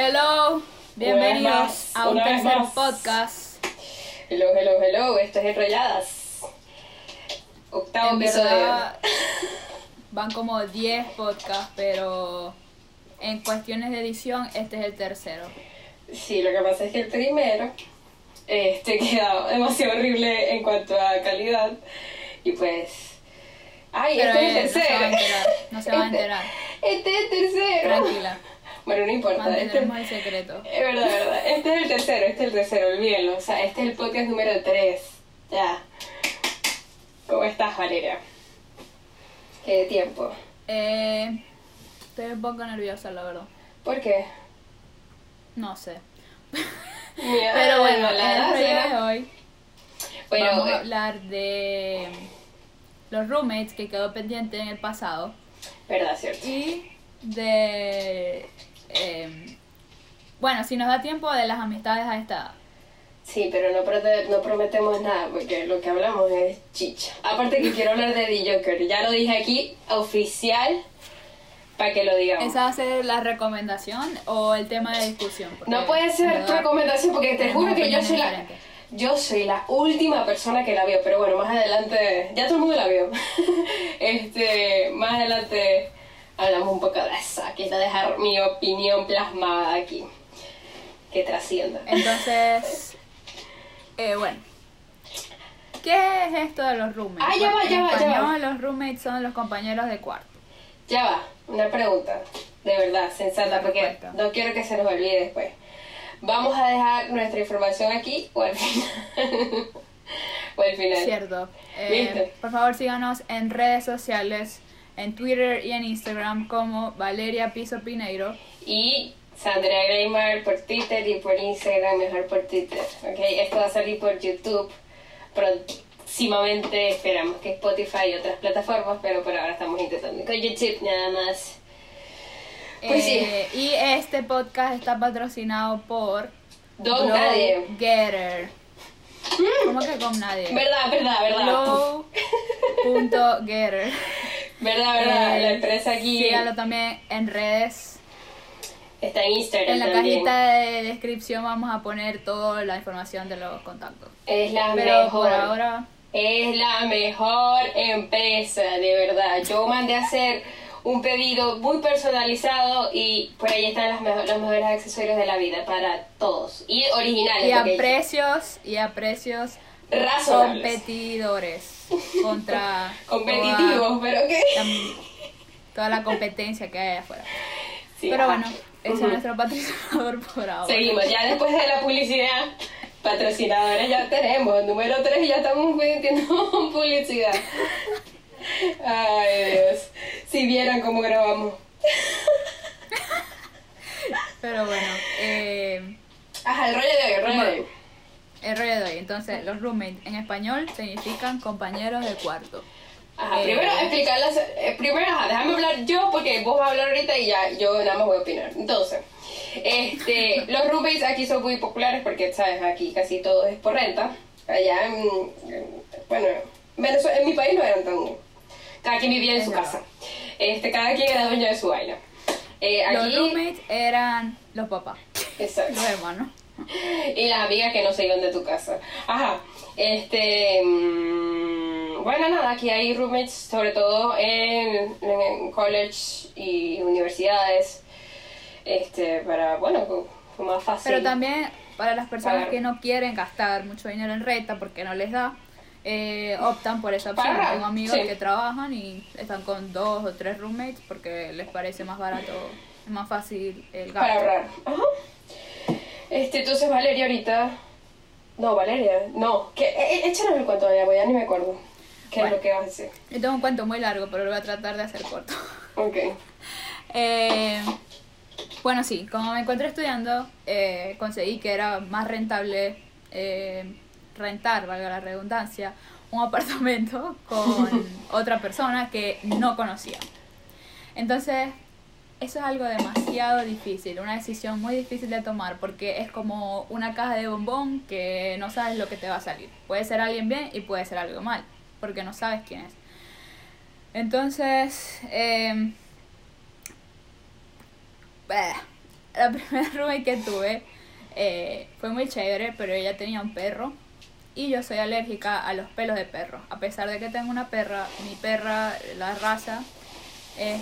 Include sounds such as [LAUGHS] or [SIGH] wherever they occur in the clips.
Hello, bienvenidos más, a un tercer podcast. Hello, hello, hello, esto es Enrolladas. Octavo En episodio. verdad, [LAUGHS] van como 10 podcasts, pero en cuestiones de edición, este es el tercero. Sí, lo que pasa es que el primero este, [LAUGHS] queda demasiado horrible en cuanto a calidad. Y pues. ¡Ay, Pero este eh, es no el se va a tercero! enterar, no se va a Este- enterar. Este es el tercero. Tranquila, Bueno, no importa. Este, el secreto. es verdad, es verdad. Este es el tercero, este es el tercero, olvídenlo. O sea, este es el podcast número 3. Ya. ¿Cómo estás, Valeria? ¿Qué tiempo? Eh, estoy un poco nerviosa, la verdad. ¿Por qué? No sé. Mira, [LAUGHS] Pero bueno, la de hoy Bueno, vamos eh, a hablar de los roommates que quedó pendiente en el pasado verdad, cierto. y de em, bueno si nos da tiempo de las amistades a esta edad. Sí, pero no, prometemos nada porque lo que hablamos es chicha. Aparte que quiero hablar de The Joker. Ya lo dije aquí, oficial, para que lo digamos. esa va a ser la recomendación o el tema de discusión No puede ser verdad, recomendación porque te juro que yo soy la... Yo soy la última persona que la vio, pero bueno, más adelante, ya todo el mundo la vio. [LAUGHS] este, más adelante hablamos un poco de esa, quiero dejar mi opinión plasmada aquí, que trascienda. entonces eh, bueno ¿Qué es esto de los roommates? Ah, ya va, ya va, ya va. los roommates son los compañeros de cuarto. Ya va, una pregunta, de verdad, sensata, porque no quiero que se nos olvide después. ¿Vamos a dejar nuestra información aquí o al final? [LAUGHS] o al final. Cierto. Eh, por favor, síganos en redes sociales, en Twitter y en Instagram como Valeria Piso Pineiro. Y Sandra Greymar por Twitter y por Instagram, mejor por Twitter. ¿ok? Esto va a salir por YouTube próximamente. Esperamos que Spotify y otras plataformas, pero por ahora estamos intentando con YouTube nada más. Pues sí. Eh, Y este podcast está patrocinado por Don Nadie. Getter. ¿Cómo que con nadie? Verdad, verdad, verdad. Glow.getter. [LAUGHS] Verdad, verdad. Eh, la empresa aquí Síganlo también en redes. está en Instagram En la también. cajita de descripción vamos a poner toda la información de los contactos. Es la Pero mejor. por ahora Es la mejor empresa, de verdad. Yo mandé a hacer un pedido muy personalizado y por ahí están las mejo- los mejores accesorios de la vida para todos. Y originales. y a precios y a precios razonables. competidores contra Competitivos, pero qué. toda la competencia que hay afuera. Sí, Pero ajá. bueno, ese es nuestro patrocinador [LAUGHS] por ahora. Seguimos, ya después de la publicidad, patrocinadores ya tenemos. Número 3 ya estamos metiendo [LAUGHS] publicidad. Ay, Dios. Si vieran cómo grabamos. Pero bueno, eh, Ajá, el rollo de hoy, el rollo de hoy. Entonces, los roommates en español significan compañeros de cuarto. Ajá, Eh, primero explicarlas, eh, primero ajá, déjame hablar yo porque vos vas a hablar ahorita y ya yo nada más voy a opinar. Entonces, este, [LAUGHS] los roommates aquí son muy populares porque, sabes, aquí casi todo es por renta. Allá en, en- bueno, Venezuela, en mi país no eran tan, cada quien vivía en su casa. Este, cada quien era dueño de su vaina. Eh, Los roommates eran los papás, exacto. los hermanos. [LAUGHS] y las amigas que no se iban de tu casa. Ajá, este. mm, bueno, nada, aquí hay roommates, sobre todo en, en college y universidades. Este, para, bueno, más fácil. Pero también para las personas que no quieren gastar mucho dinero en renta porque no les da, eh, optan por esa opción. Tengo amigos sí. que trabajan y están con dos o tres roommates porque les parece más barato, más fácil el gasto. Para ahorrar. Ajá. Este, entonces Valeria ahorita. No, Valeria, no. Que, eh, eh, échanos el cuento ya, ya ni me acuerdo. ¿Qué Bueno. es lo que vas a tengo un cuento muy largo, pero lo voy a tratar de hacer corto. [LAUGHS] Ok. Eh, bueno, sí, como me encuentro estudiando, eh, conseguí que era más rentable eh, rentar, valga la redundancia, un apartamento con [LAUGHS] otra persona que no conocía. Entonces, eso es algo demasiado difícil, una decisión muy difícil de tomar porque es como una caja de bombón que no sabes lo que te va a salir. Puede ser alguien bien y puede ser algo mal, porque no sabes quién es. Entonces, bah, la [LAUGHS] primera roommate que tuve eh, fue muy chévere, pero ella tenía un perro y yo soy alérgica a los pelos de perro. A pesar de que tengo una perra, mi perra, la raza, es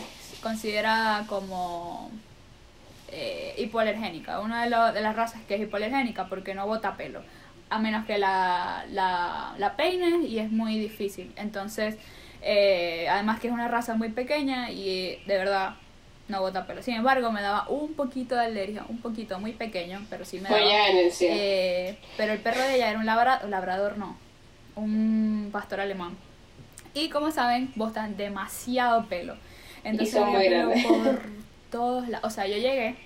considerada como eh, hipoalergénica. Una de, lo- de las razas que es hipoalergénica porque no bota pelo. A menos que la, la, la peines y es muy difícil. Entonces, eh, además que es una raza muy pequeña y de verdad no bota pelo. Sin embargo, me daba un poquito de alergia, un poquito, muy pequeño, pero sí me daba. Eh, pero el perro de ella era un labrador, labrador no, un pastor alemán. Y como saben, botan demasiado pelo. Entonces son había muy grandes. por todos lados. O sea, yo llegué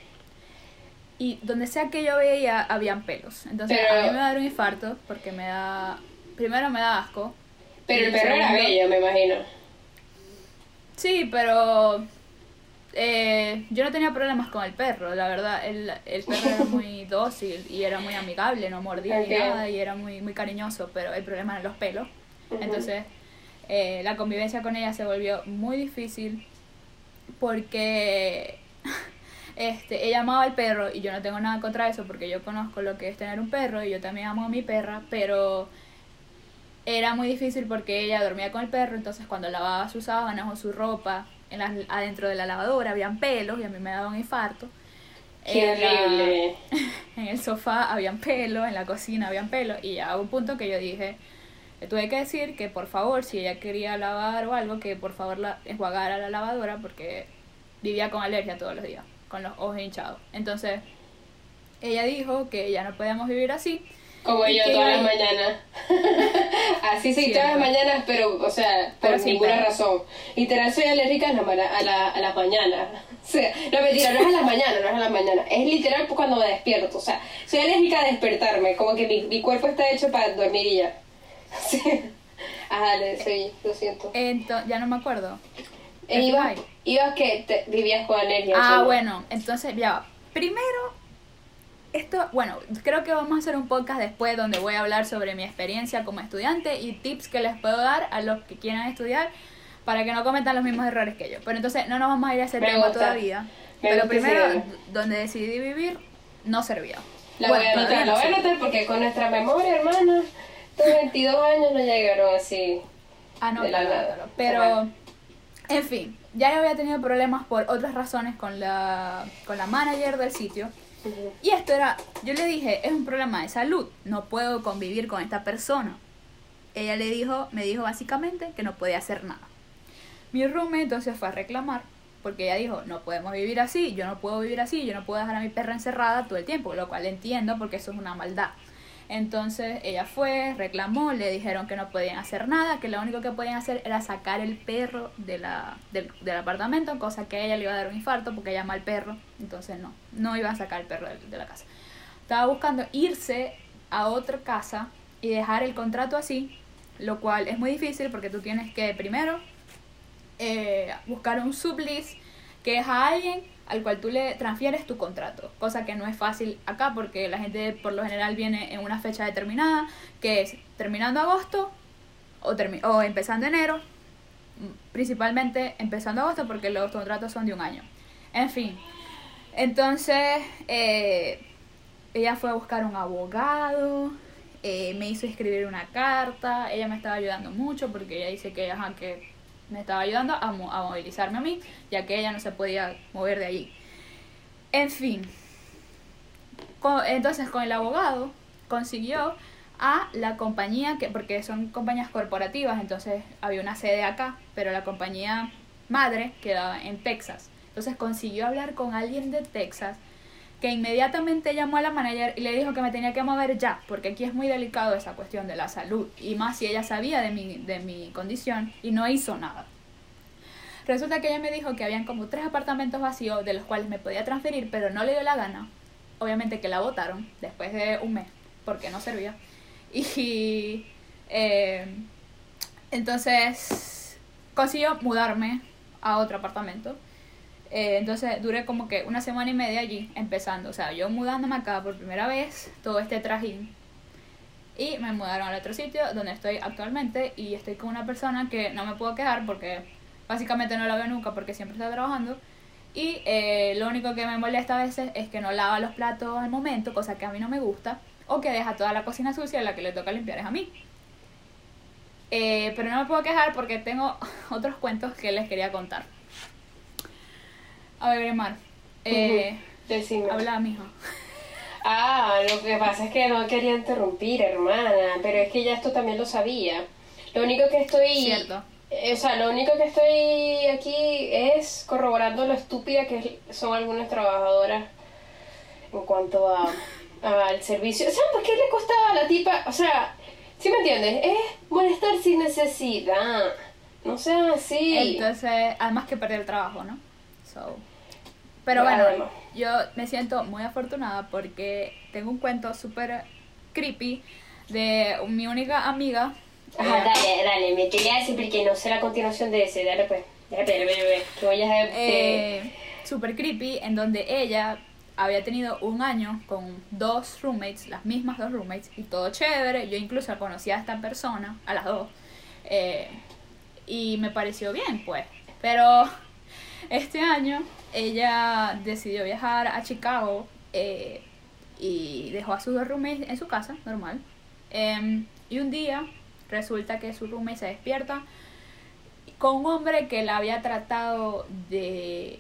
y donde sea que yo veía, habían pelos. Entonces Pero- a mí me da un infarto porque me da... Primero me da asco. Pero el y perro era bello, me imagino. Sí, pero eh, yo no tenía problemas con el perro, la verdad. El, el perro era muy [LAUGHS] dócil y era muy amigable, no mordía ni nada y era muy, muy cariñoso, pero el problema eran los pelos. Entonces, eh, la convivencia con ella se volvió muy difícil porque [LAUGHS] este, ella amaba al perro y yo no tengo nada contra eso porque yo conozco lo que es tener un perro y yo también amo a mi perra, pero era muy difícil porque ella dormía con el perro, entonces cuando lavaba sus sábanas o su ropa en las- adentro de la lavadora habían pelos y a mí me daba un infarto. Qué En la- horrible. [LAUGHS] en el sofá habían pelos, en la cocina habían pelos y ya hubo un punto que yo dije, le tuve que decir que por favor, si ella quería lavar o algo, que por favor la enjuagara la lavadora porque vivía con alergia todos los días, con los ojos hinchados. Entonces, ella dijo que ya no podíamos vivir así. Como yo todas las mañanas. [LAUGHS] Así Cierto. todas las mañanas, pero, o sea, por Pero ninguna razón. Literal, soy alérgica a, la, a, la, a las mañanas. [LAUGHS] O sea, no mentira, no es a las mañanas, no es a las mañanas. Es literal cuando me despierto. O sea, soy alérgica a despertarme. Como que mi, mi cuerpo está hecho para dormir y ya. [LAUGHS] Sí. Ajá, dale, sí, lo siento. Ento- ya no me acuerdo. Eh, ibas, que te- vivías con alergia. Ah, bueno, entonces ya. Primero, esto, bueno, creo que vamos a hacer un podcast después donde voy a hablar sobre mi experiencia como estudiante y tips que les puedo dar a los que quieran estudiar para que no cometan los mismos errores que yo. Pero entonces no nos vamos a ir a ese Me tema gusta. todavía. Me Pero primero, idea. donde decidí vivir, no servía. La Bueno, voy a anotar, la voy a anotar porque con nuestra memoria, hermana, estos 22 años no llegaron así. Ah, no, de la nada. claro. Pero, en fin, ya yo había tenido problemas por otras razones con la, con la manager del sitio. Y esto era, yo le dije, es un problema de salud, no puedo convivir con esta persona. Ella le dijo, me dijo básicamente que no podía hacer nada. Mi roommate entonces fue a reclamar, porque ella dijo, no podemos vivir así, yo no puedo vivir así, yo no puedo dejar a mi perra encerrada todo el tiempo, lo cual entiendo porque eso es una maldad. Entonces ella fue, reclamó, le dijeron que no podían hacer nada, que lo único que podían hacer era sacar el perro de la, del, del apartamento, cosa que a ella le iba a dar un infarto porque ella ama al perro, entonces no, no iba a sacar el perro de, de la casa. Estaba buscando irse a otra casa y dejar el contrato así, lo cual es muy difícil porque tú tienes que primero eh, buscar un sublease que es a alguien al cual tú le transfieres tu contrato, cosa que no es fácil acá porque la gente por lo general viene en una fecha determinada, que es terminando agosto o, o empezando enero, principalmente empezando agosto porque los contratos son de un año. En fin, entonces eh, ella fue a buscar un abogado, eh, me hizo escribir una carta, ella me estaba ayudando mucho porque ella dice que, ajá, que me estaba ayudando a, mo- a movilizarme a mí, ya que ella no se podía mover de allí. En fin, co- entonces con el abogado consiguió a la compañía, que porque son compañías corporativas, entonces había una sede acá, pero la compañía madre quedaba en Texas. Entonces consiguió hablar con alguien de Texas que inmediatamente llamó a la manager y le dijo que me tenía que mover ya, porque aquí es muy delicado esa cuestión de la salud, y más si ella sabía de mi, de mi condición y no hizo nada. Resulta que ella me dijo que habían como tres apartamentos vacíos de los cuales me podía transferir, pero no le dio la gana. Obviamente que la votaron después de un mes, porque no servía. Y eh, entonces consiguió mudarme a otro apartamento. Eh, entonces duré como que una semana y media allí empezando. O sea, yo mudándome acá por primera vez, todo este trajín. Y me mudaron al otro sitio donde estoy actualmente y estoy con una persona que no me puedo quejar porque básicamente no la veo nunca porque siempre está trabajando. Y eh, lo único que me molesta a veces es que no lava los platos al momento, cosa que a mí no me gusta, o que deja toda la cocina sucia, la que le toca limpiar es a mí. Eh, pero no me puedo quejar porque tengo [LAUGHS] otros cuentos que les quería contar. A ver, Mar. Eh, Decime. Habla, mija. Ah, lo que pasa es que no quería interrumpir, hermana, pero es que ya esto también lo sabía. Lo único que estoy... Cierto. eh, O sea, lo único que estoy aquí es corroborando lo estúpida que son algunas trabajadoras en cuanto a al servicio. ¿Sabes por qué le costaba a la tipa? O sea, ¿sí me entiendes? Es molestar sin necesidad. No sea así. Entonces, además que perder el trabajo, ¿no? So. Pero Bueno, yo me siento muy afortunada porque tengo un cuento súper creepy de mi única amiga. Ajá, eh, dale, dale, me quería decir porque no sé la continuación de ese. Dale pues. Dale, dale, dale, dale, que voy a... eh, super creepy en donde ella había tenido un año con dos roommates, las mismas dos roommates, y todo chévere. Yo incluso conocía a esta persona, a las dos, eh, y me pareció bien, pues. Pero este año ella decidió viajar a Chicago eh, y dejó a sus dos roommates en su casa, normal. Em, y un día resulta que su roommate se despierta con un hombre que la había tratado de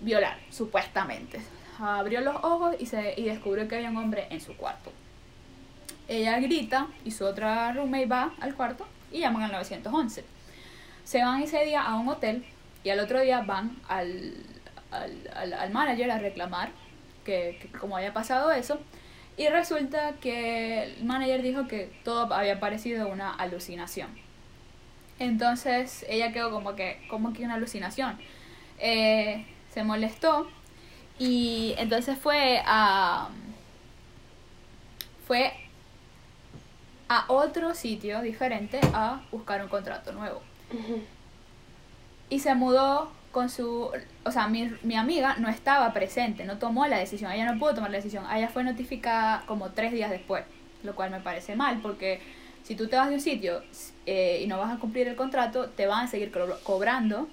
violar, supuestamente. Abrió los ojos y, se, y descubrió que había un hombre en su cuarto. Ella grita y su otra roommate va al cuarto y llaman al 911. Se van ese día a un hotel y al otro día van al, al, al- al manager a reclamar que, había pasado eso. Y resulta que el manager dijo que todo había parecido una alucinación. Entonces ella quedó como que, como que una alucinación. Eh, se molestó y entonces fue a fue a otro sitio diferente a buscar un contrato nuevo. Y se mudó con su, o sea, mi, mi amiga no estaba presente, no tomó la decisión, ella no pudo tomar la decisión, ella fue notificada como tres días después, lo cual me parece mal porque si tú te vas de un sitio eh, y no vas a cumplir el contrato, te van a seguir cobro- cobrando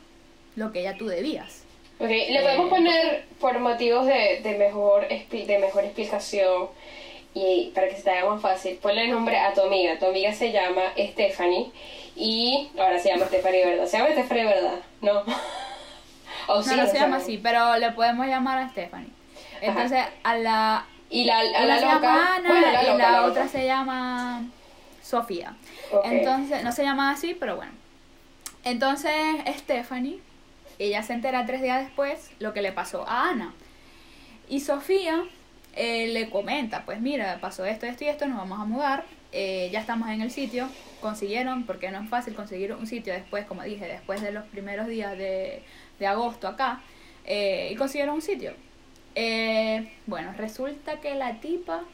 lo que ya tú debías. Ok, le podemos Eh, poner por motivos de, de, mejor, expli- de mejor explicación y para que se te haga más fácil, ponle el nombre a tu amiga. Tu amiga se llama Stephanie y ahora se llama Stephanie, ¿verdad? Se llama Stephanie, ¿verdad? No. [LAUGHS] O No, sí, no se llama así, pero le podemos llamar a Stephanie. Entonces, a la, Y la, a la se loca. llama Ana bueno, la y la, la otra loca. se llama Sofía. Ok. Entonces, no se llama así, pero bueno. Entonces, Stephanie, ella se entera tres días después lo que le pasó a Ana. Y Sofía eh, le comenta, pues mira, pasó esto, esto y esto, nos vamos a mudar, eh, ya estamos en el sitio, consiguieron, porque no es fácil conseguir un sitio después, como dije, después de los primeros días de, de agosto acá, eh, y consiguieron un sitio. Bueno, resulta que la tipa,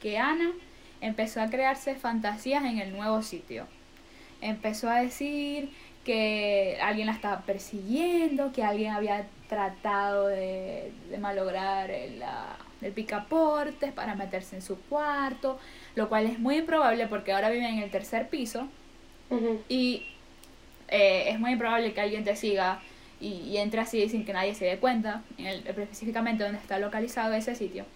que Ana, empezó a crearse fantasías en el nuevo sitio. Empezó a decir que alguien la estaba persiguiendo, que alguien había tratado de, de malograr el, la- el picaportes para meterse en su cuarto, lo cual es muy improbable porque ahora vive en el tercer piso y eh, es muy improbable que alguien te siga y, y entre así sin que nadie se dé cuenta, en el- específicamente donde está localizado ese sitio.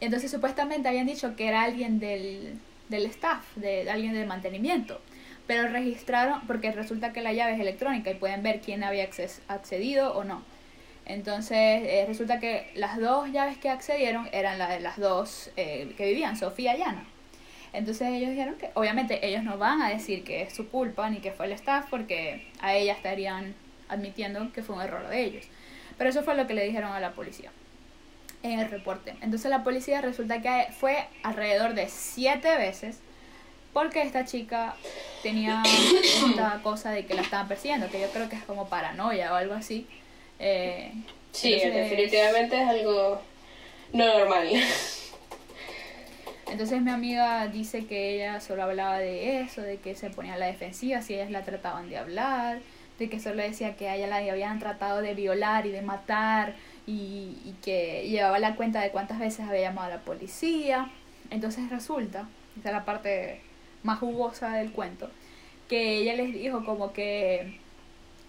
Entonces supuestamente habían dicho que era alguien del, del staff, de, de alguien del mantenimiento. Pero registraron, porque resulta que la llave es electrónica y pueden ver quién había accedido o no. Entonces eh, resulta que las dos llaves que accedieron eran las de las dos eh, que vivían, Sofía y Ana. Entonces ellos dijeron que obviamente ellos no van a decir que es su culpa ni que fue el staff porque a ella estarían admitiendo que fue un error de ellos. Pero eso fue lo que le dijeron a la policía en el reporte. Entonces la policía resulta que fue alrededor de siete veces porque esta chica tenía esta cosa de que la estaban persiguiendo, que yo creo que es como paranoia o algo así. Eh, Sí, entonces- definitivamente es algo no normal. Entonces mi amiga dice que ella solo hablaba de eso, de que se ponía a la defensiva si ellas la trataban de hablar, de que solo decía que a ella la habían tratado de violar y de matar y, y que llevaba la cuenta de cuántas veces había llamado a la policía. Entonces resulta, esta es la parte más jugosa del cuento, que ella les dijo como que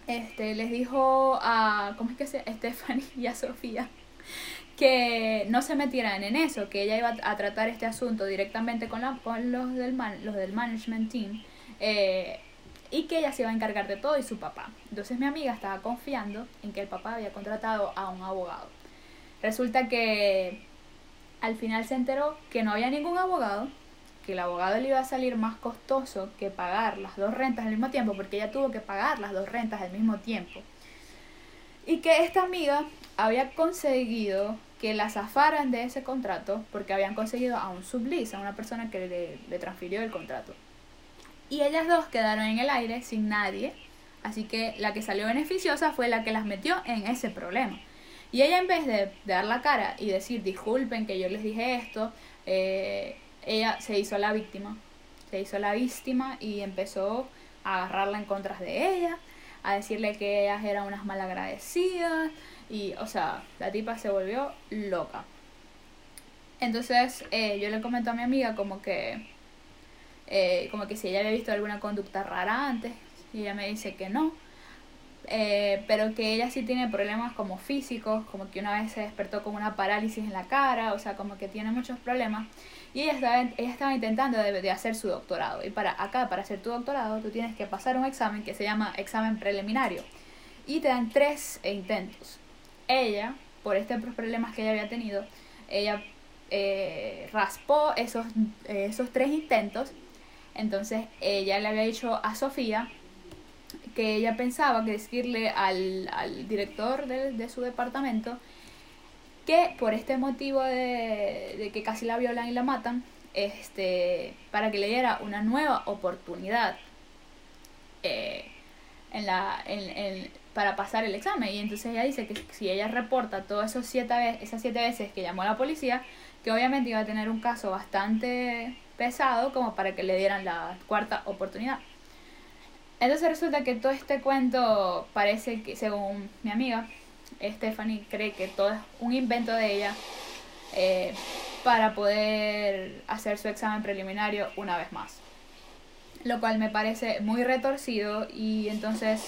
este, les dijo a, ¿cómo es que se Stephanie [LAUGHS] y a Sofía que no se metieran en eso, que ella iba a tratar este asunto directamente con, la, con los, del man, los del management team eh, y que ella se iba a encargar de todo y su papá. Entonces mi amiga estaba confiando en que el papá había contratado a un abogado. Resulta que al final se enteró que no había ningún abogado, que el abogado le iba a salir más costoso que pagar las dos rentas al mismo tiempo, porque ella tuvo que pagar las dos rentas al mismo tiempo. Y que esta amiga había conseguido que la zafaran de ese contrato porque habían conseguido a un sublease, a una persona que le, transfirió el contrato. Y ellas dos quedaron en el aire sin nadie, así que la que salió beneficiosa fue la que las metió en ese problema. Y ella en vez de, dar la cara y decir, disculpen que yo les dije esto, eh, ella se hizo la víctima. Se hizo la víctima y empezó a agarrarla en contra de ella, a decirle que ellas eran unas malagradecidas. Y, o sea, la tipa se volvió loca. Entonces eh, yo le comento a mi amiga como que, eh, como que si ella había visto alguna conducta rara antes. Y ella me dice que no. Eh, pero que ella sí tiene problemas como físicos, como que una vez se despertó con una parálisis en la cara, o sea, como que tiene muchos problemas. Y ella estaba, ella estaba intentando de, hacer su doctorado. Y para acá, para hacer tu doctorado, tú tienes que pasar un examen que se llama examen preliminario. Y te dan tres intentos. Ella, por estos problemas que ella había tenido, ella eh, raspó esos, eh, esos tres intentos. Entonces ella le había dicho a Sofía que ella pensaba que decirle al, al director de, de, su departamento que por este motivo de, de, que casi la violan y la matan, este, para que le diera una nueva oportunidad eh, en la, en, en, para pasar el examen. Y entonces ella dice que si ella reporta todas esas siete veces que llamó a la policía, que obviamente iba a tener un caso bastante pesado como para que le dieran la cuarta oportunidad. Entonces resulta que todo este cuento parece que, según mi amiga, Stephanie cree que todo es un invento de ella eh, para poder hacer su examen preliminario una vez más. Lo cual me parece muy retorcido y entonces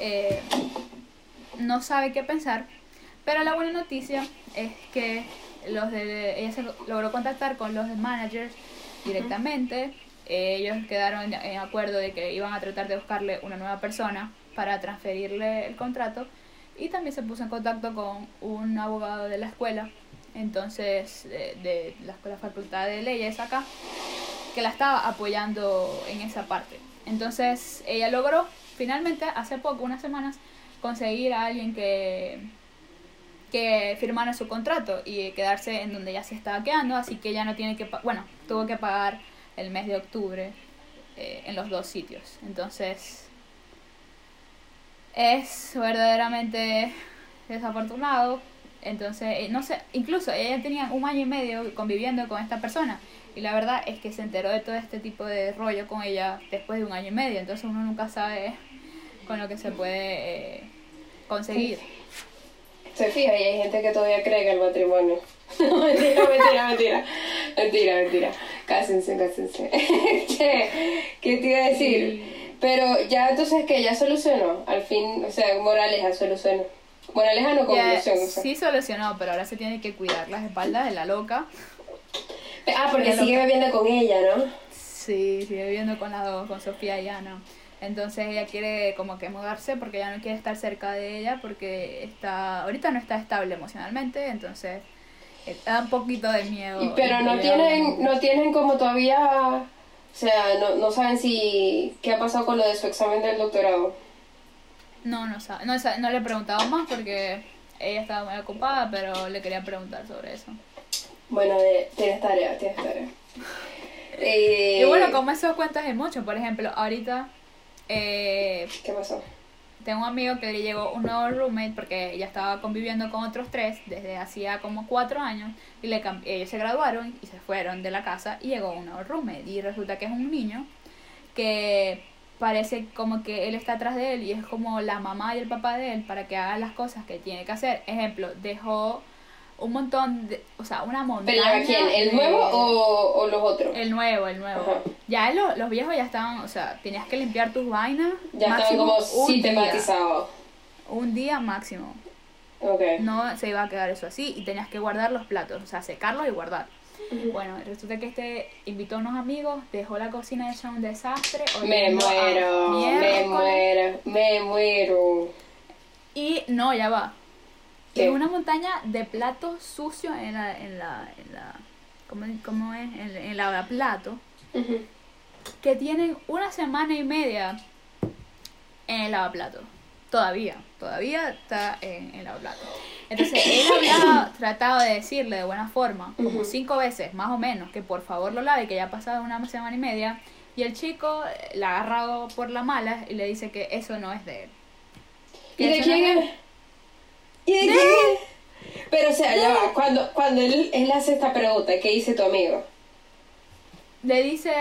eh, no sabe qué pensar. Pero la buena noticia es que los de, ella se logró contactar con los managers directamente ellos quedaron en acuerdo de que iban a tratar de buscarle una nueva persona para transferirle el contrato. Y también se puso en contacto con un abogado de la escuela, entonces de, la, la facultad de leyes acá, que la estaba apoyando en esa parte. Entonces ella logró finalmente hace poco, unas semanas, conseguir a alguien que que firmara su contrato y quedarse en donde ya se estaba quedando, así que ya no tiene que, bueno, tuvo que pagar el mes de octubre eh, en los dos sitios. Entonces, es verdaderamente desafortunado. Entonces, eh, no sé, incluso ella tenía un año y medio conviviendo con esta persona. Y la verdad es que se enteró de todo este tipo de rollo con ella después de un año y medio. Entonces uno nunca sabe con lo que se puede eh, conseguir. Se fija y hay gente que todavía cree en el matrimonio. [LAUGHS] mentira, mentira, mentira. Mentira, mentira. Cásense, cásense. [LAUGHS] ¿Qué te iba a decir? Pero ya entonces que ya solucionó, al fin, o sea, Moraleja solucionó. Moraleja no conclusión. o sea. Sí solucionó, pero ahora se tiene que cuidar las espaldas de la loca. Ah, porque sigue bebiendo con ella, ¿no? Sí, sigue viviendo con las dos, con Sofía y Ana. Entonces ella quiere como que mudarse porque ya no quiere estar cerca de ella porque está ahorita no está estable emocionalmente, entonces da un poquito de miedo. pero no tienen, no tienen como todavía, o sea, no, no saben si, qué ha pasado con lo de su examen del doctorado. No, no sabe, no, no le he preguntado más porque ella estaba muy ocupada, pero le quería preguntar sobre eso. Bueno, tienes tarea, tienes tarea. [LAUGHS] Y bueno, como eso cuentas es mucho, por ejemplo, ahorita... Eh, ¿Qué pasó? Un amigo que le llegó un nuevo roommate porque ella estaba conviviendo con otros tres desde hacía como cuatro años y le ellos se graduaron y se fueron de la casa y llegó un nuevo roommate y resulta que es un niño que parece como que él está atrás de él y es como la mamá y el papá de él para que haga las cosas que tiene que hacer. Ejemplo, dejó un montón de, o sea, una montaña. ¿Pero quién? ¿El de- nuevo o, o los otros? El nuevo, el nuevo. Ajá. Ya lo- los viejos ya estaban, o sea, tenías que limpiar tus vainas. Ya estaban como sistematizados. Un día máximo. Ok. No se iba a quedar eso así y tenías que guardar los platos, o sea, secarlos y guardar. Bueno, resulta que este invitó a unos amigos, dejó la cocina hecha un desastre. Me muero, me muero, me muero. Y no, ya va. ¿Qué? Es una montaña de platos sucios en la, en la, en la, ¿cómo, cómo es? En, en la plato, que tienen una semana y media en el lavaplato. Todavía, todavía está en el lavaplato. Entonces, él había [COUGHS] tratado de decirle de buena forma, como cinco veces, más o menos, que por favor lo lave, que ya ha pasado una semana y media. Y el chico eh, la ha agarrado por la mala y le dice que eso no es de él. ¿Y Que de no quién es? ¿Y de es? Pero o sea, ya va, cuando, cuando él, él hace esta pregunta, ¿qué dice tu amigo? le dice,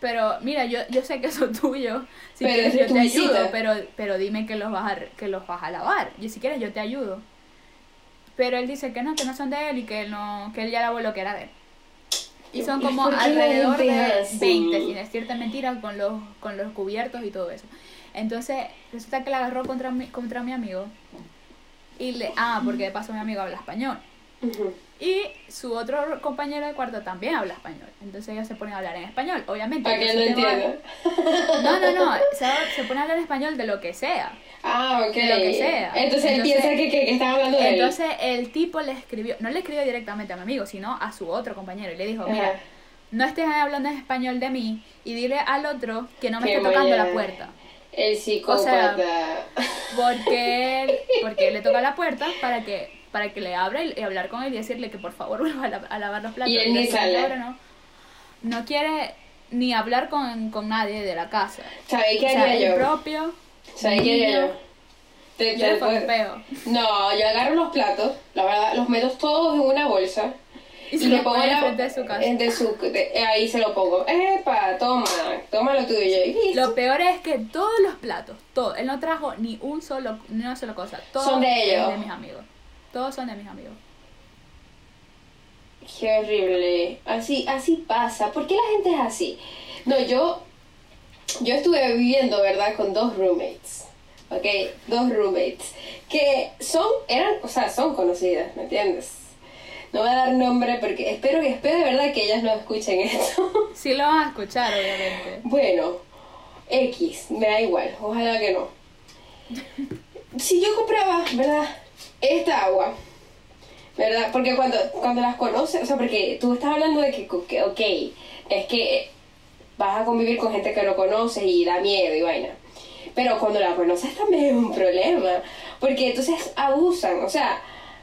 pero mira, yo, yo sé que son tuyos, si Pero quieres yo te visita. ayudo, pero, pero dime que los, vas a, que los vas a lavar, y si quieres yo te ayudo. Pero él dice que no, que no son de él y que, él no, que él ya lavó lo que era de él. Y son como ¿Por qué alrededor de es así? 20, sin decirte mentiras, con los, con los cubiertos y todo eso. Entonces, resulta que la agarró contra mi, contra mi amigo. Y le, ah, porque de paso mi amigo habla español. Y su otro compañero de cuarto también habla español. Entonces ellos se ponen a hablar en español. Obviamente. Para que no entienda. No, no, no. Se, se pone a hablar español de lo que sea. Ah, ok. De lo que sea. Entonces él piensa que, que, que están hablando de él. Entonces el tipo le escribió, no le escribió directamente a mi amigo, sino a su otro compañero. Y le dijo, mira, Ajá. no estés hablando en español de mí y dile al otro que no me Qué esté tocando la puerta. El psicópata. Porque él, [LAUGHS] porque él le toca la puerta para que para que le abra y, y hablar con él y decirle que por favor [LAUGHS] vuelva a, la- a lavar los platos. Y él ni sale. señora no, no quiere ni hablar con, con nadie de la casa. ¿Sabéis qué O sea, haría el yo? propio. ¿Sabéis qué haría yo? Te- Yo te puedo- peo. No, yo agarro los platos, la verdad, los meto todos en una bolsa. Y se le lo pongo enfrente de su casa. en de su- de- eh, ahí se lo pongo. Epa, toma, toma lo tuyo. Y. Lo peor es que todos los platos, todo, él no trajo ni un solo, ni una sola cosa. Todos Son de ellos. de mis amigos. Todos son de mis amigos. Qué horrible. Así, así pasa. ¿Por qué la gente es así? No, yo, yo estuve viviendo, ¿verdad? Con dos roommates. ¿Ok? Dos roommates. Que son, eran, o sea, son conocidas, ¿me entiendes? [LAUGHS] No voy a dar nombre porque espero que, espero de verdad que ellas no escuchen esto. [LAUGHS] Sí lo van a escuchar, obviamente. Bueno, X, me da igual, ojalá que no. Si yo compraba, ¿verdad? Esta agua, ¿verdad? Porque cuando, cuando las conoces, o sea, porque tú estás hablando de que, que, ok, es que vas a convivir con gente que no conoces y da miedo y vaina. Pero cuando la conoces también es un problema, porque entonces abusan, o sea,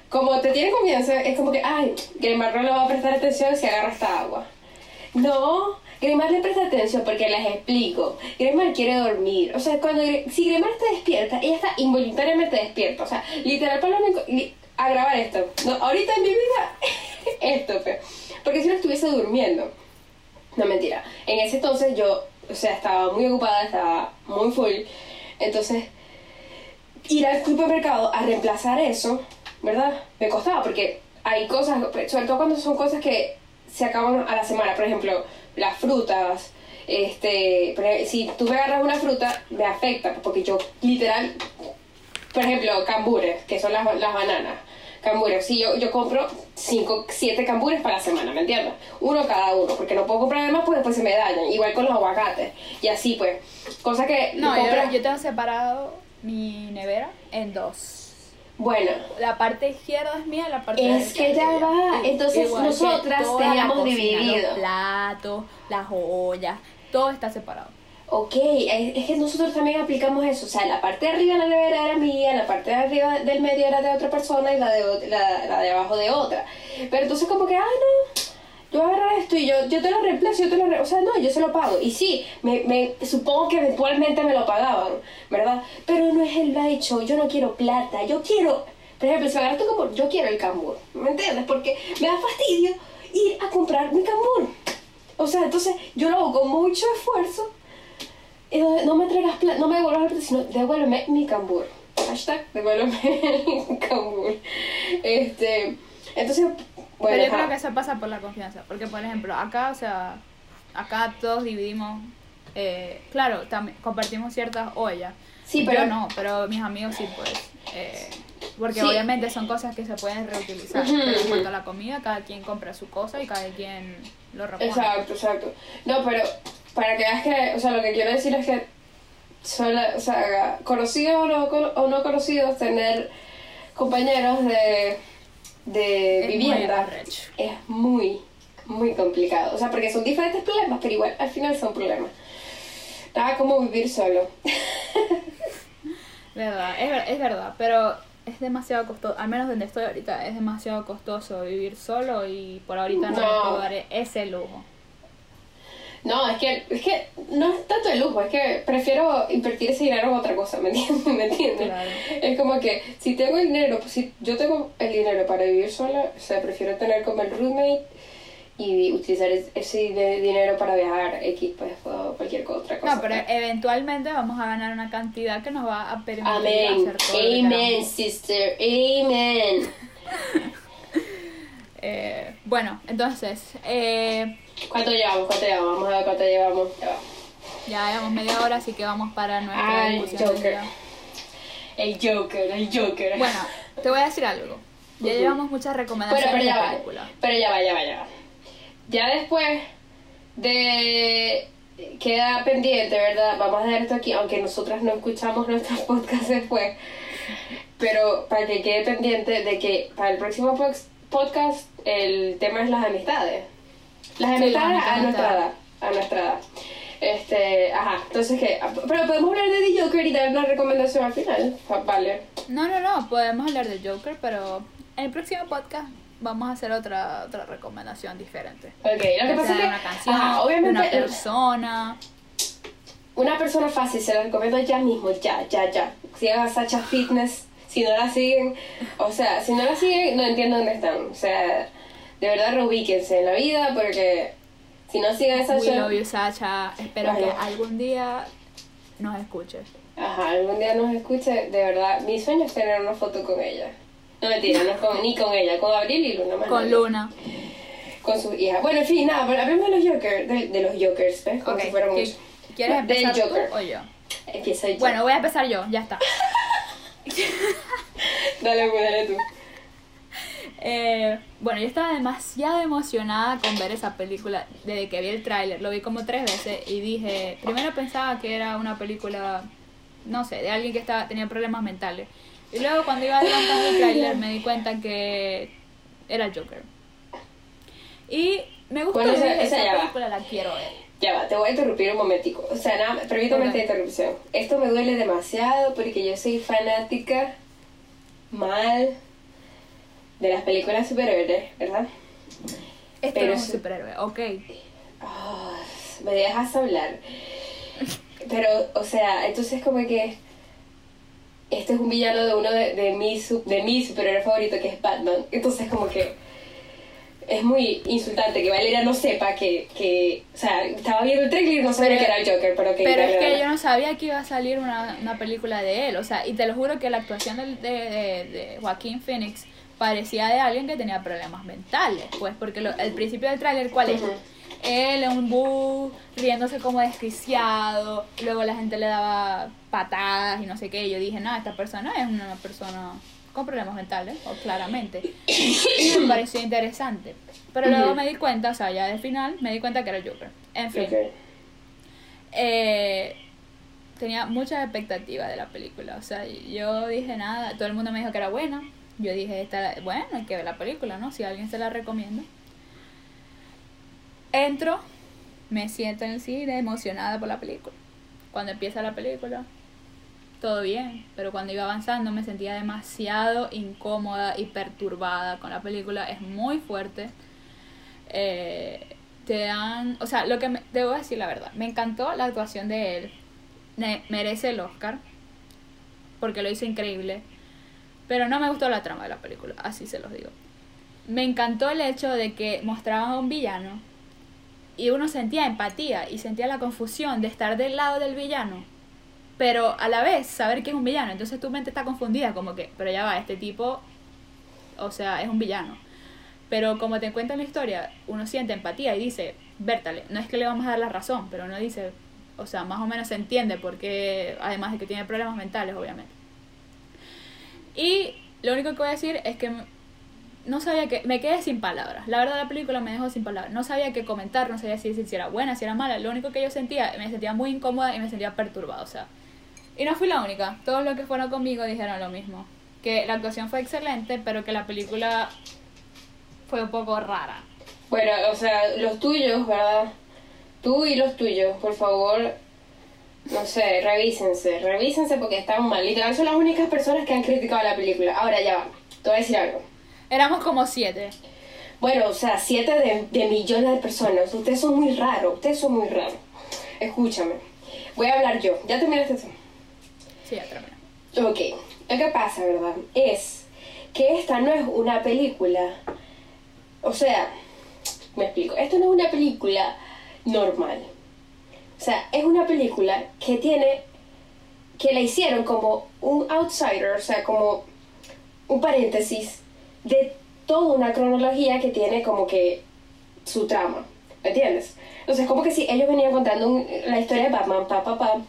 como te tienen confianza, es como que, ay, Grimar no le va a prestar atención si agarra esta agua. No, Grimar le presta atención porque les explico. Grimar quiere dormir. O sea, cuando si Grimar está despierta, ella está involuntariamente despierta. O sea, literal para li- a grabar esto. No, ahorita en mi vida, [LAUGHS] esto, pe. Porque si no estuviese durmiendo. No, mentira. En ese entonces yo, o sea, estaba muy ocupada, estaba muy full. Entonces, ir al supermercado a reemplazar eso, ¿verdad? Me costaba porque hay cosas, sobre todo cuando son cosas que se acaban a la semana, por ejemplo, las frutas. Este, si tú me agarras una fruta, me afecta porque yo literal, por ejemplo, cambures, que son las, las bananas. Cambures, si yo, yo compro 5, 7 cambures para la semana, ¿me entiendes? Uno cada uno, porque no puedo comprar más, pues después se me dañan. Igual con los aguacates. Y así pues. Cosa que No, compras- yo, yo tengo separado mi nevera en dos. Bueno, La parte izquierda es mía, la parte Es derecha que ya va, entonces igual nosotras teníamos dividido. Los platos, las ollas, todo está separado. ok, es que nosotros también aplicamos eso. O sea, la parte de arriba de la nevera era mía, la parte de arriba del medio era de otra persona y la de, la, la de abajo de otra. Pero entonces como que, ah, no, yo voy a agarrar esto y yo, yo te lo reemplazo, yo te lo re- O sea, no, yo se lo pago. Y sí, me, supongo que eventualmente me lo pagaban, ¿verdad? Pero no es el hecho, yo no quiero plata, yo quiero... Por ejemplo, si me agarras tu cambur, yo quiero el cambur, ¿me entiendes? Porque me da fastidio ir a comprar mi cambur. O sea, entonces yo lo hago con mucho esfuerzo y no, no me traigas plata, no me devuelvas la plata, sino devuélveme mi cambur. Hashtag, devuélveme [LAUGHS] mi cambur. Este, Entonces, Pero yo creo que eso pasa por la confianza. Porque, por ejemplo, acá, o sea, acá todos dividimos. eh, claro, compartimos ciertas ollas. Sí, pero- Yo no, pero mis amigos sí, pues. eh, porque Sí. obviamente son cosas que se pueden reutilizar. Pero en cuanto a la comida, cada quien compra su cosa y cada quien lo repone. Exacto, exacto. No, pero para que veas que, o sea, lo que quiero decir es que, sola, o sea, conocidos o no, o no conocidos, tener compañeros de, de Es vivienda es muy, muy complicado. O sea, porque son diferentes problemas, pero igual al final son problemas. Nada como vivir solo. [LAUGHS] Verdad, es, ver- es verdad, pero es demasiado costoso, al menos donde estoy ahorita, es demasiado costoso vivir solo y por ahorita no, No. puedo dar ese lujo. No, es que, es que no es tanto el lujo, es que prefiero invertir ese dinero en otra cosa, ¿me entiendes? [LAUGHS] ¿Me entiendes? Claro. Es como que si tengo el dinero, pues si yo tengo el dinero para vivir sola, o sea, prefiero tener como el roommate y utilizar es- ese dinero para viajar X, pues, o cualquier otra cosa. No, pero eventualmente vamos a ganar una cantidad que nos va a permitir Amén, hacer todo amen, sister, amen. [LAUGHS] Eh, bueno, entonces, eh, ¿Cuánto llevamos? ¿Cuánto llevamos? Vamos a ver cuánto llevamos. Ya va. ya llevamos media hora, así que vamos para nuestra del Joker. El Joker, el Joker. Bueno, te voy a decir algo. Ya llevamos muchas recomendaciones pero ya de va. película. Pero ya va, ya va, ya va. Ya después de. Queda pendiente, ¿verdad? Vamos a dejar esto aquí, aunque nosotras no escuchamos nuestros [LAUGHS] podcasts después. Pero para que quede pendiente de que para el próximo podcast el tema es las amistades. Las Sí, las amistades a amistades. nuestra edad. A nuestra edad. Este, ajá, entonces qué. Pero podemos hablar de The Joker y dar una recomendación al final. Va- Vale. No, no, no, podemos hablar de Joker, pero en el próximo podcast vamos a hacer otra otra recomendación diferente. Ok, lo que pasa es que. una canción, ajá, obviamente. una persona. Una persona fácil, se la recomiendo ya mismo, ya, ya, ya. Sigan a Sacha Fitness, si no la siguen, o sea, si no la siguen, no entiendo dónde están. O sea, de verdad reubíquense en la vida porque si no siguen a We Sacha, love you, Sacha. Espero que algún día nos escuches. ajá, algún día nos escuche, de verdad, mi sueño es tener una foto con ella. No mentira, no es con, ni con ella, con Abril y Luna. más Con nadie. Luna. Con su hija. Bueno, en fin, nada, pero hablemos de los Jokers, de, de los Jokers, ¿ves? Como si fuéramos... ¿qui- ¿Quieres Del empezar Joker. tú o yo? Empieza yo. Bueno, voy a empezar yo, ya está. [LAUGHS] Dale, pues, dale tú. Eh, bueno, yo estaba demasiado emocionada con ver esa película desde que vi el tráiler. Lo vi como tres veces y dije, primero pensaba que era una película, no sé, de alguien que estaba, tenía problemas mentales. Y luego cuando iba adelantando el tráiler me di cuenta que era Joker. Y me gustó, Bueno, esa- esa esa ya va. película la quiero ver. Ya va, te voy a interrumpir un momentico. O sea, nada, permítame esta interrupción. Esto me duele demasiado porque yo soy fanática mal de las películas superhéroes, ¿verdad? Este Pero no es un superhéroe, ok. Ah, me dejas hablar. Pero, o sea, entonces como que este es un villano de uno de, de, mi, su- de mi superhéroe favorito que es Batman. Entonces como que es muy insultante que Valeria no sepa que, que o sea, estaba viendo el trailer y no sabía que era el Joker, pero que Pero es que yo no sabía que iba a salir una, una película de él, o sea, y te lo juro que la actuación del- de, de, de Joaquín Phoenix parecía de alguien que tenía problemas mentales, pues, porque lo- el principio del tráiler, ¿cuál es? Él en un bus, riéndose como desquiciado, luego la gente le daba patadas y no sé qué, y yo dije, no, esta persona es una persona con problemas mentales, o claramente. Y me [COUGHS] pareció interesante. Pero luego me di cuenta, o sea, ya de final, me di cuenta que era Joker. En fin. Eh, tenía muchas expectativas de la película. O sea, yo dije nada, todo el mundo me dijo que era buena. Yo dije, esta, bueno, hay que ver la película, ¿no? Si alguien se la recomienda. Entro, me siento en el cine emocionada por la película. Cuando empieza la película, todo bien, pero cuando iba avanzando me sentía demasiado incómoda y perturbada con la película. Es muy fuerte. Eh, te dan, o sea, lo que me, debo decir la verdad, me encantó la actuación de él. Me- merece el Oscar porque lo hizo increíble. Pero no me gustó la trama de la película, así se los digo. Me encantó el hecho de que mostraban a un villano y uno sentía empatía y sentía la confusión de estar del lado del villano, pero a la vez saber que es un villano. Entonces tu mente está confundida, como que, pero ya va, este tipo, o sea, es un villano. Pero como te cuentan la historia, uno siente empatía y dice, Bertale, no es que le vamos a dar la razón, pero uno dice, o sea, más o menos se entiende porque, además de que tiene problemas mentales, obviamente. Y lo único que voy a decir es que no sabía que, me quedé sin palabras. La verdad la película me dejó sin palabras. No sabía qué comentar, no sabía si, si era buena, si era mala. Lo único que yo sentía, me sentía muy incómoda y me sentía perturbada, o sea. Y no fui la única. Todos los que fueron conmigo dijeron lo mismo. Que la actuación fue excelente, pero que la película fue un poco rara. Bueno, o sea, los tuyos, ¿verdad? Tú y los tuyos, por favor, no sé, revísense, revísense porque están mal. Literal, son las únicas personas que han criticado la película. Ahora ya va, te voy a decir algo. Éramos como siete. Bueno, o sea, siete de, de millones de personas. Ustedes son muy raros, ustedes son muy raros. Escúchame, voy a hablar yo. ¿Ya terminaste tú? Sí, ya terminé. Ok, lo que pasa, ¿verdad? Es que esta no es una película. O sea, me explico. Esto no es una película normal. O sea, es una película que tiene. que la hicieron como un outsider, o sea, como un paréntesis de toda una cronología que tiene como que su trama. ¿Me entiendes? Entonces, como que si ellos venían contando la historia de Batman, pa, pa, pa.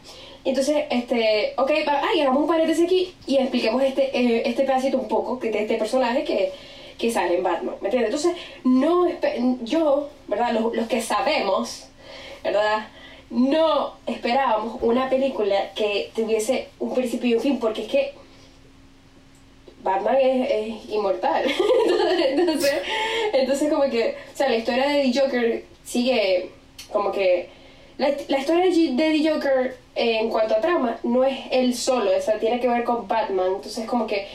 Entonces, este, ok, pa- ay, hagamos un paréntesis aquí y expliquemos este, eh, este pedacito un poco de este personaje que, que sale en Batman, ¿me entiendes? Entonces, no, yo, ¿verdad? Los, los que sabemos, ¿verdad? No esperábamos una película que tuviese un principio y un fin, porque es que Batman es, inmortal. [LAUGHS] entonces, entonces, como que, o sea, la historia de The Joker sigue como que... La, la historia de, The Joker en cuanto a trama no es él solo, o sea, tiene que ver con Batman. Entonces, como que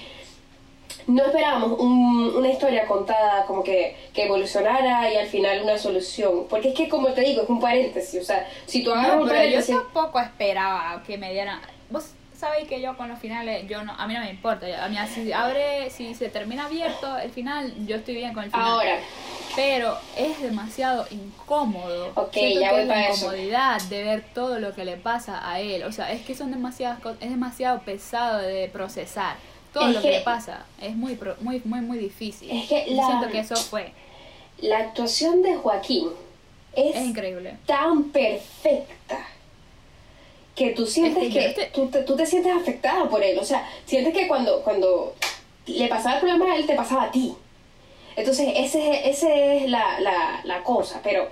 no esperábamos un- una historia contada como que, que evolucionara y al final una solución. Porque es que, como te digo, es un paréntesis. O sea, si tú agarras No, un pero yo paréntesis... tampoco esperaba que me dieran. Vos sabéis que yo con los finales, yo no, a mí no me importa. A mí si abre, si se termina abierto el final, yo estoy bien con el final. Ahora, Pero es demasiado incómodo. Ok, Siento ya que voy es la eso. incomodidad de ver todo lo que le pasa a él. O sea, es que son demasiadas cosas, es demasiado pesado de procesar. Todo Es lo que, que- le pasa es muy, muy, muy, muy difícil. Es que la- Siento que eso fue. la actuación de Joaquín es, Es increíble. tan perfecta que tú sientes Es que estoy- tú, te, tú te sientes afectada por él. O sea, sientes que cuando, cuando le pasaba el problema a él, te pasaba a ti. Entonces, ese, ese es la, la, la cosa. Pero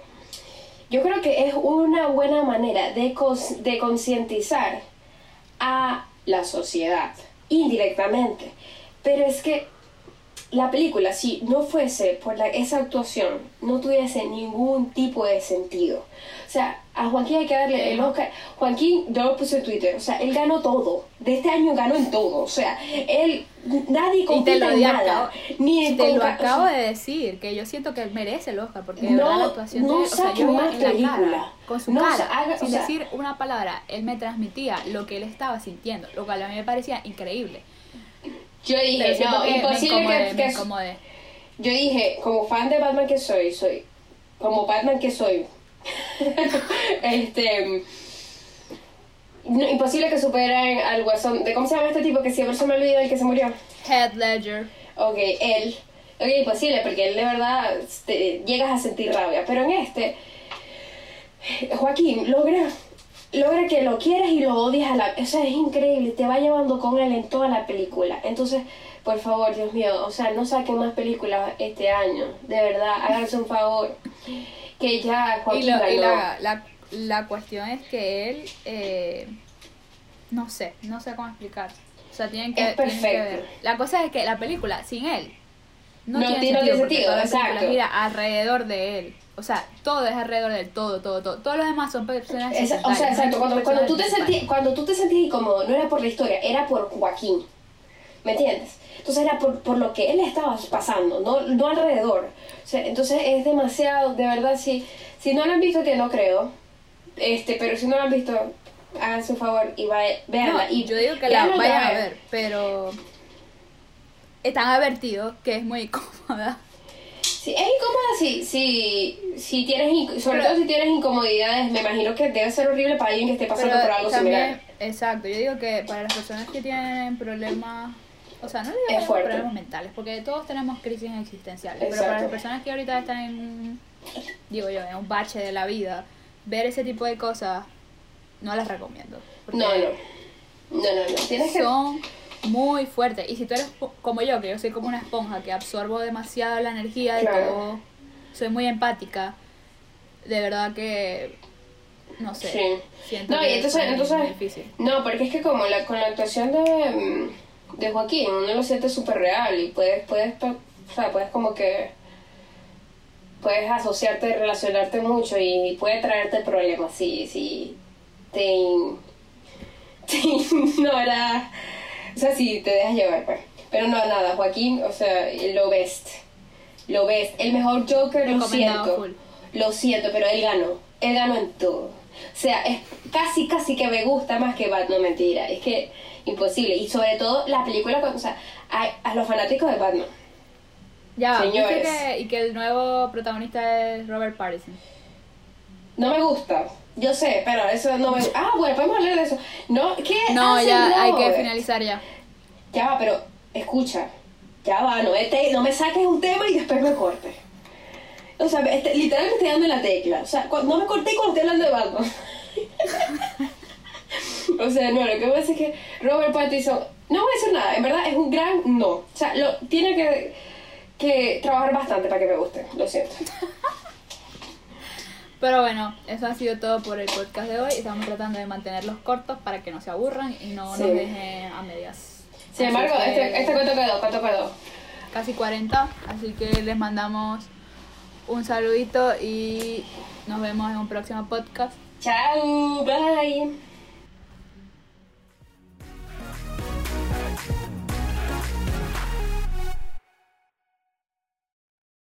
yo creo que es una buena manera de, cons- de concientizar a la sociedad indirectamente. Pero es que la película, si no fuese por la, esa actuación, no tuviese ningún tipo de sentido. O sea, a Joaquín hay que darle el Oscar. Joaquín, yo lo puse en Twitter, o sea, él ganó todo. De este año ganó en todo. O sea, él, nadie Y te compite lo, en nada. acabo, Ni te con- lo o acabo sea, de decir, que yo siento que él merece el Oscar, porque de No, verdad la actuación no de él, o sea, yo más en la película. cara, con su No, cara, o sea, haga- sin o decir una palabra, él me transmitía lo que él estaba sintiendo, lo cual a mí me parecía increíble. Yo dije, no, que me imposible incomodé, que, me que- incomodé. Yo dije, como fan de Batman que soy, soy. Como Batman que soy. [LAUGHS] este. no, imposible que superen al guasón. ¿De cómo se llama este tipo que siempre se me olvida el que se murió? Head Ledger. Ok, él. Ok, imposible, porque él de verdad te- llegas a sentir rabia. Pero en este, Joaquín logra, logra que lo quieras y lo odias a la... O sea, es increíble, te va llevando con él en toda la película. Entonces, por favor, Dios mío, o sea, no saquen más películas este año. De verdad, háganse un favor. Que ya Y, lo- la, la, la cuestión es que él, eh, no sé, no sé cómo explicar. O sea, tienen que, Es tienen que perfecto. ver. La cosa es que la película, sin él, no, No tiene tiene sentido. sentido, exacto. gira alrededor de él. O sea, todo es alrededor de él, todo, todo, todo. Todos los demás son personas Esa- o sea, exacto, cuando, cuando, tú te sentías, cuando tú te sentías incómodo, no era por la historia, era por Joaquín. ¿Me entiendes? Entonces era por, por lo que él estaba pasando, no, no alrededor. O sea, entonces es demasiado, de verdad, si, si no lo han visto, que no creo, este, pero si no lo han visto, hagan su favor y vaya, véanla. No, y yo digo que la vayan a ver, pero están advertidos que es muy [LAUGHS] incómoda. Sí, es incómoda si, si, si tienes, sobre Pero- todo si tienes incomodidades, me imagino que debe ser horrible para alguien que esté pasando Pero por algo también, similar. exacto, yo digo que para las personas que tienen problemas o sea, no le problemas mentales, porque todos tenemos crisis existenciales, pero para las personas que ahorita están en, digo yo, en un bache de la vida, ver ese tipo de cosas no las recomiendo. No, no. No, no, no. Tienes que. Son muy fuertes. Y si tú eres como yo, que yo soy como una esponja, que absorbo demasiado la energía de Claro. todo, soy muy empática, de verdad que, no sé, Sí. siento No, que y entonces, es muy entonces, difícil. no, porque es que como la, con la actuación de, mm, de Joaquín, uno lo siente súper real y puedes, puedes, o sea, puedes como que, puedes asociarte y relacionarte mucho y puede traerte problemas si, si te, in- [LAUGHS] te o sea, si te dejas llevar, pues. Pero no, nada, Joaquín, o sea, lo best, lo best, el mejor Joker, lo siento. full. Lo siento, pero él ganó. Él ganó en todo. O sea, es casi, casi que me gusta más que Batman, mentira. Es que imposible. Y sobre todo la película, o sea, a, a los fanáticos de Batman. Ya, va, ¿viste Señores. que, y que el nuevo protagonista es Robert Pattinson. No me gusta. Yo sé, pero eso no me Ah, bueno, podemos hablar de eso. No, ¿qué No, ya hay que finalizar ya. Ya va, pero escucha. Ya va, no, este- no me saques un tema y después me cortes. O sea, este, literal me estoy dando en la tecla. O sea, no me corté cuando estoy hablando de Batman. [LAUGHS] o sea, no, lo que pasa es que Robert Pattinson, no voy a decir nada, en verdad es un gran no. O sea, lo, tiene que, que trabajar bastante para que me guste, lo siento. Pero bueno, eso ha sido todo por el podcast de hoy. Estamos tratando de mantenerlos cortos para que no se aburran y no Sí. nos dejen a medias. Sin Así embargo, que este, este cuánto quedó, cuánto quedó. Casi 40, así que les mandamos un saludito y nos vemos en un próximo podcast. Chao, bye.